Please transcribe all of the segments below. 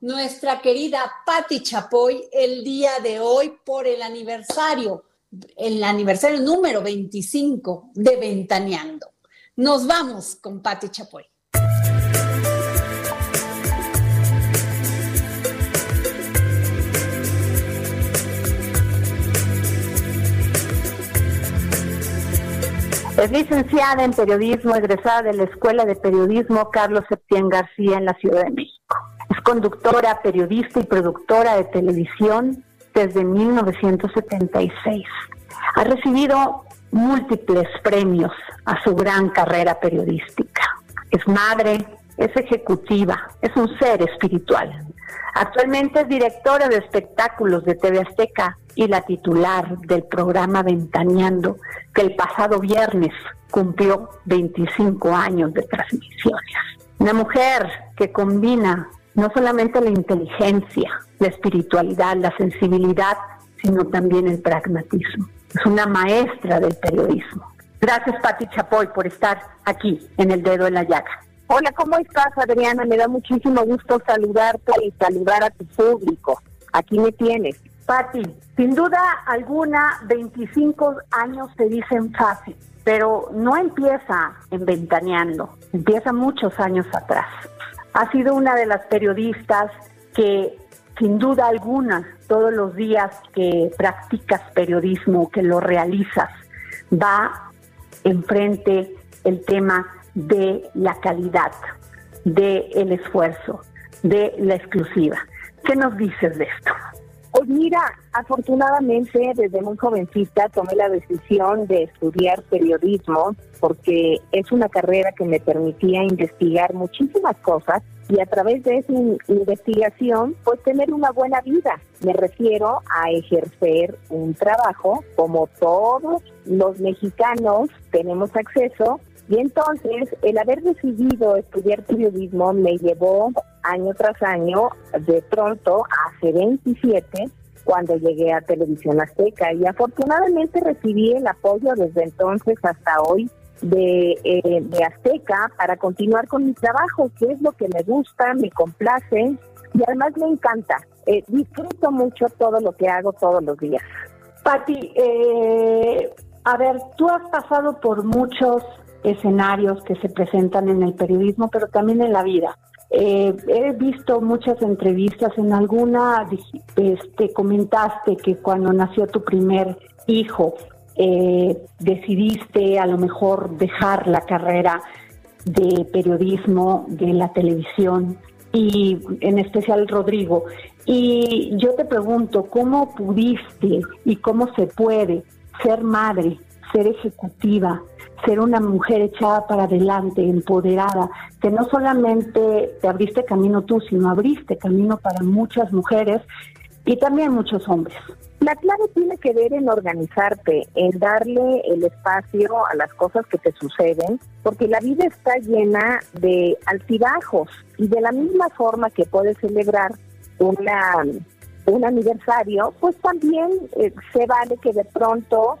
nuestra querida Patti Chapoy el día de hoy por el aniversario, el aniversario número 25 de Ventaneando. Nos vamos con Patti Chapoy. Es licenciada en periodismo, egresada de la Escuela de Periodismo Carlos Septién García en la Ciudad de México. Es conductora, periodista y productora de televisión desde 1976. Ha recibido múltiples premios a su gran carrera periodística. Es madre, es ejecutiva, es un ser espiritual. Actualmente es directora de espectáculos de TV Azteca y la titular del programa Ventaneando, que el pasado viernes cumplió 25 años de transmisiones. Una mujer que combina no solamente la inteligencia, la espiritualidad, la sensibilidad, sino también el pragmatismo. Es una maestra del periodismo. Gracias, Pati Chapoy, por estar aquí en el dedo en la llaga. Hola, ¿cómo estás, Adriana? Me da muchísimo gusto saludarte y saludar a tu público. Aquí me tienes. Pati, sin duda alguna, 25 años se dicen fácil, pero no empieza en ventaneando, empieza muchos años atrás. Ha sido una de las periodistas que, sin duda alguna, todos los días que practicas periodismo, que lo realizas, va enfrente el tema de la calidad, de el esfuerzo, de la exclusiva. ¿Qué nos dices de esto? Pues mira, afortunadamente desde muy jovencita tomé la decisión de estudiar periodismo porque es una carrera que me permitía investigar muchísimas cosas y a través de esa investigación pues tener una buena vida. Me refiero a ejercer un trabajo como todos los mexicanos tenemos acceso y entonces el haber decidido estudiar periodismo me llevó año tras año, de pronto, hace 27, cuando llegué a Televisión Azteca. Y afortunadamente recibí el apoyo desde entonces hasta hoy de, eh, de Azteca para continuar con mi trabajo, que es lo que me gusta, me complace y además me encanta. Eh, disfruto mucho todo lo que hago todos los días. Pati, eh, a ver, tú has pasado por muchos escenarios que se presentan en el periodismo, pero también en la vida. Eh, he visto muchas entrevistas, en alguna este, comentaste que cuando nació tu primer hijo eh, decidiste a lo mejor dejar la carrera de periodismo, de la televisión y en especial Rodrigo. Y yo te pregunto, ¿cómo pudiste y cómo se puede ser madre, ser ejecutiva, ser una mujer echada para adelante, empoderada, que no solamente te abriste camino tú, sino abriste camino para muchas mujeres y también muchos hombres. La clave tiene que ver en organizarte, en darle el espacio a las cosas que te suceden, porque la vida está llena de altibajos y de la misma forma que puedes celebrar una un aniversario, pues también eh, se vale que de pronto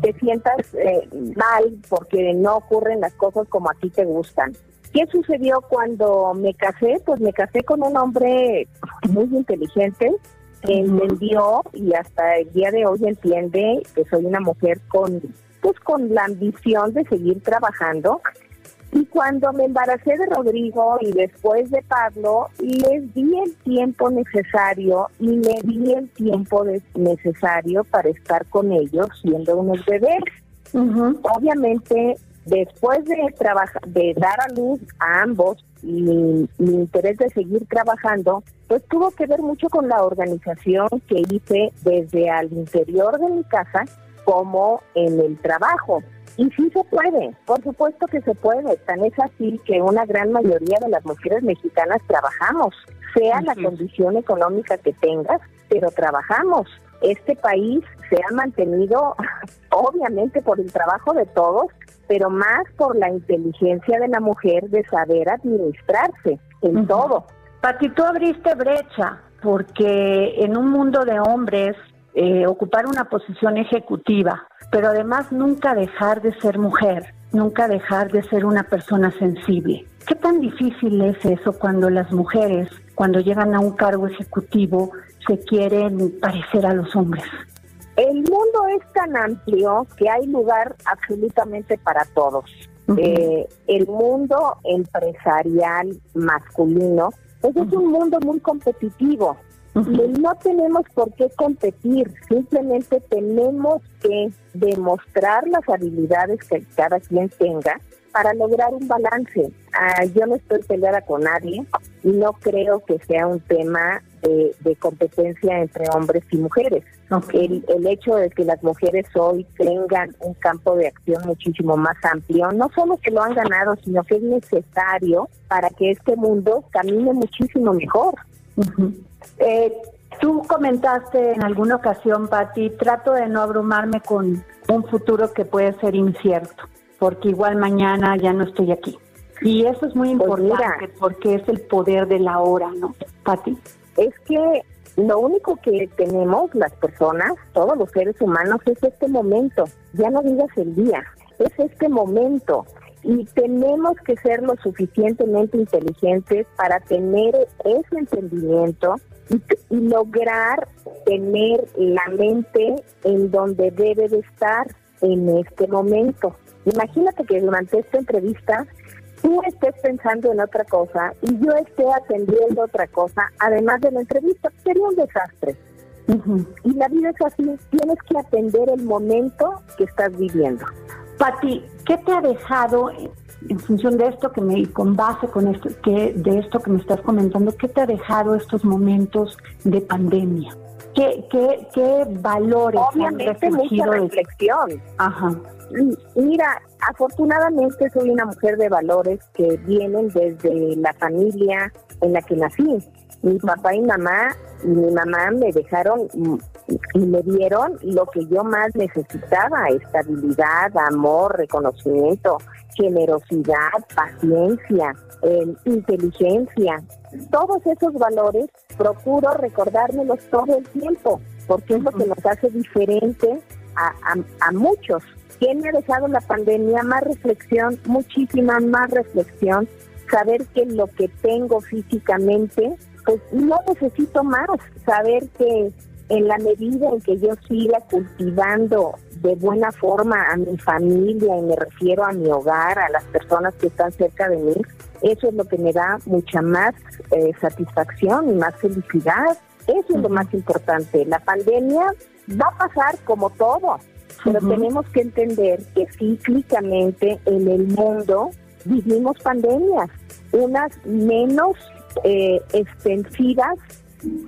te sientas eh, mal porque no ocurren las cosas como a ti te gustan. ¿Qué sucedió cuando me casé? Pues me casé con un hombre muy inteligente que entendió y hasta el día de hoy entiende que soy una mujer con pues con la ambición de seguir trabajando y cuando me embaracé de Rodrigo y después de Pablo, les di el tiempo necesario y me di el tiempo necesario para estar con ellos siendo unos bebés. Obviamente, después de de dar a luz a ambos y mi, mi, interés de seguir trabajando, pues tuvo que ver mucho con la organización que hice desde al interior de mi casa como en el trabajo. Y sí se puede, por supuesto que se puede. Tan es así que una gran mayoría de las mujeres mexicanas trabajamos, sea la condición económica que tengas, pero trabajamos. Este país se ha mantenido, obviamente, por el trabajo de todos, pero más por la inteligencia de la mujer de saber administrarse en todo. Pati, tú abriste brecha porque en un mundo de hombres eh, ocupar una posición ejecutiva, pero además nunca dejar de ser mujer, nunca dejar de ser una persona sensible. ¿Qué tan difícil es eso cuando las mujeres, cuando llegan a un cargo ejecutivo, se quieren parecer a los hombres? El mundo es tan amplio que hay lugar absolutamente para todos. Eh, el mundo empresarial masculino pues es un mundo muy competitivo no tenemos por qué competir, simplemente tenemos que demostrar las habilidades que cada quien tenga para lograr un balance. Ah, yo no estoy peleada con nadie y no creo que sea un tema de, competencia entre hombres y mujeres. El, el hecho de que las mujeres hoy tengan un campo de acción muchísimo más amplio, no solo que lo han ganado, sino que es necesario para que este mundo camine muchísimo mejor. Eh, tú comentaste en alguna ocasión, Patti, trato de no abrumarme con un futuro que puede ser incierto, porque igual mañana ya no estoy aquí. Y eso es muy pues importante porque es el poder de la hora, ¿no, Patti? Es que lo único que tenemos las personas, todos los seres humanos, es este momento. Ya no digas el día, es este momento y tenemos que ser lo suficientemente inteligentes para tener ese entendimiento y, lograr tener la mente en donde debe de estar en este momento. Imagínate que durante esta entrevista tú estés pensando en otra cosa y yo esté atendiendo otra cosa, además de la entrevista, sería un desastre. Y la vida es así, tienes que atender el momento que estás viviendo. Pati, ¿qué te ha dejado en función de esto que me, con base con esto, que, de esto que me estás comentando, qué te ha dejado estos momentos de pandemia? ¿Qué, qué, qué valores Obviamente mucha reflexión. Ajá. Mira, afortunadamente soy una mujer de valores que vienen desde la familia en la que nací. Mi papá y mamá, mi mamá me dejaron y me dieron lo que yo más necesitaba, estabilidad, amor, reconocimiento, generosidad, paciencia, eh, inteligencia. Todos esos valores procuro recordármelos todo el tiempo, porque es lo que nos hace diferente a, a muchos. ¿Qué me ha dejado la pandemia? Más reflexión, muchísima más reflexión, saber que lo que tengo físicamente, pues no necesito más, saber que en la medida en que yo siga cultivando de buena forma a mi familia, y me refiero a mi hogar, a las personas que están cerca de mí, eso es lo que me da mucha más eh, satisfacción y más felicidad. Eso es lo más importante. La pandemia va a pasar como todo, pero tenemos que entender que cíclicamente en el mundo vivimos pandemias, unas menos eh, extensivas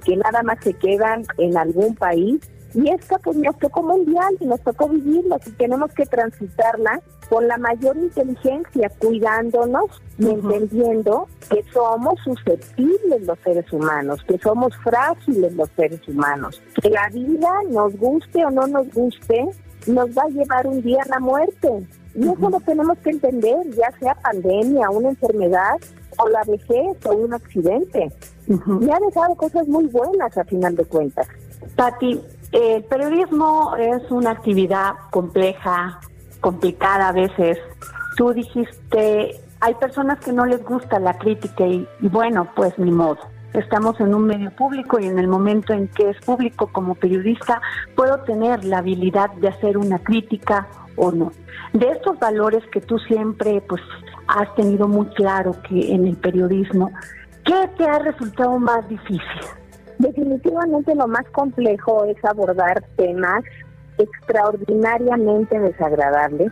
que nada más se quedan en algún país. Y esta pues nos tocó mundial y nos tocó vivirla y tenemos que transitarla con la mayor inteligencia, cuidándonos y entendiendo que somos susceptibles los seres humanos, que somos frágiles los seres humanos, que la vida, nos guste o no nos guste, nos va a llevar un día a la muerte. Y eso lo tenemos que entender, ya sea pandemia, una enfermedad o la vejez o un accidente. Me ha dejado cosas muy buenas a final de cuentas. Pati, el periodismo es una actividad compleja, complicada a veces. Tú dijiste, hay personas que no les gusta la crítica y, y bueno, pues ni modo. Estamos en un medio público y en el momento en que es público como periodista puedo tener la habilidad de hacer una crítica o no. De estos valores que tú siempre pues has tenido muy claro que en el periodismo, ¿qué te ha resultado más difícil? Definitivamente lo más complejo es abordar temas extraordinariamente desagradables,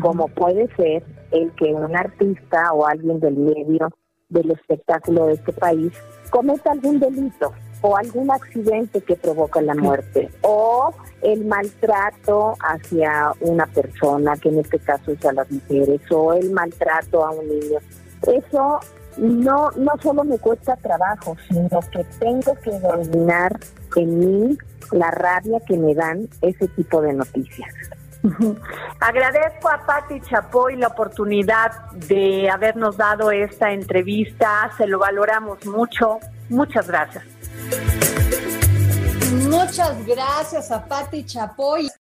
como puede ser el que un artista o alguien del medio del espectáculo de este país cometa algún delito. O algún accidente que provoca la muerte o el maltrato hacia una persona, que en este caso es a las mujeres, o el maltrato a un niño. Eso no, no solo me cuesta trabajo, sino que tengo que dominar en mí la rabia que me dan ese tipo de noticias. Agradezco a Patti Chapoy la oportunidad de habernos dado esta entrevista, se lo valoramos mucho. Muchas gracias. Muchas gracias a Patti Chapoy.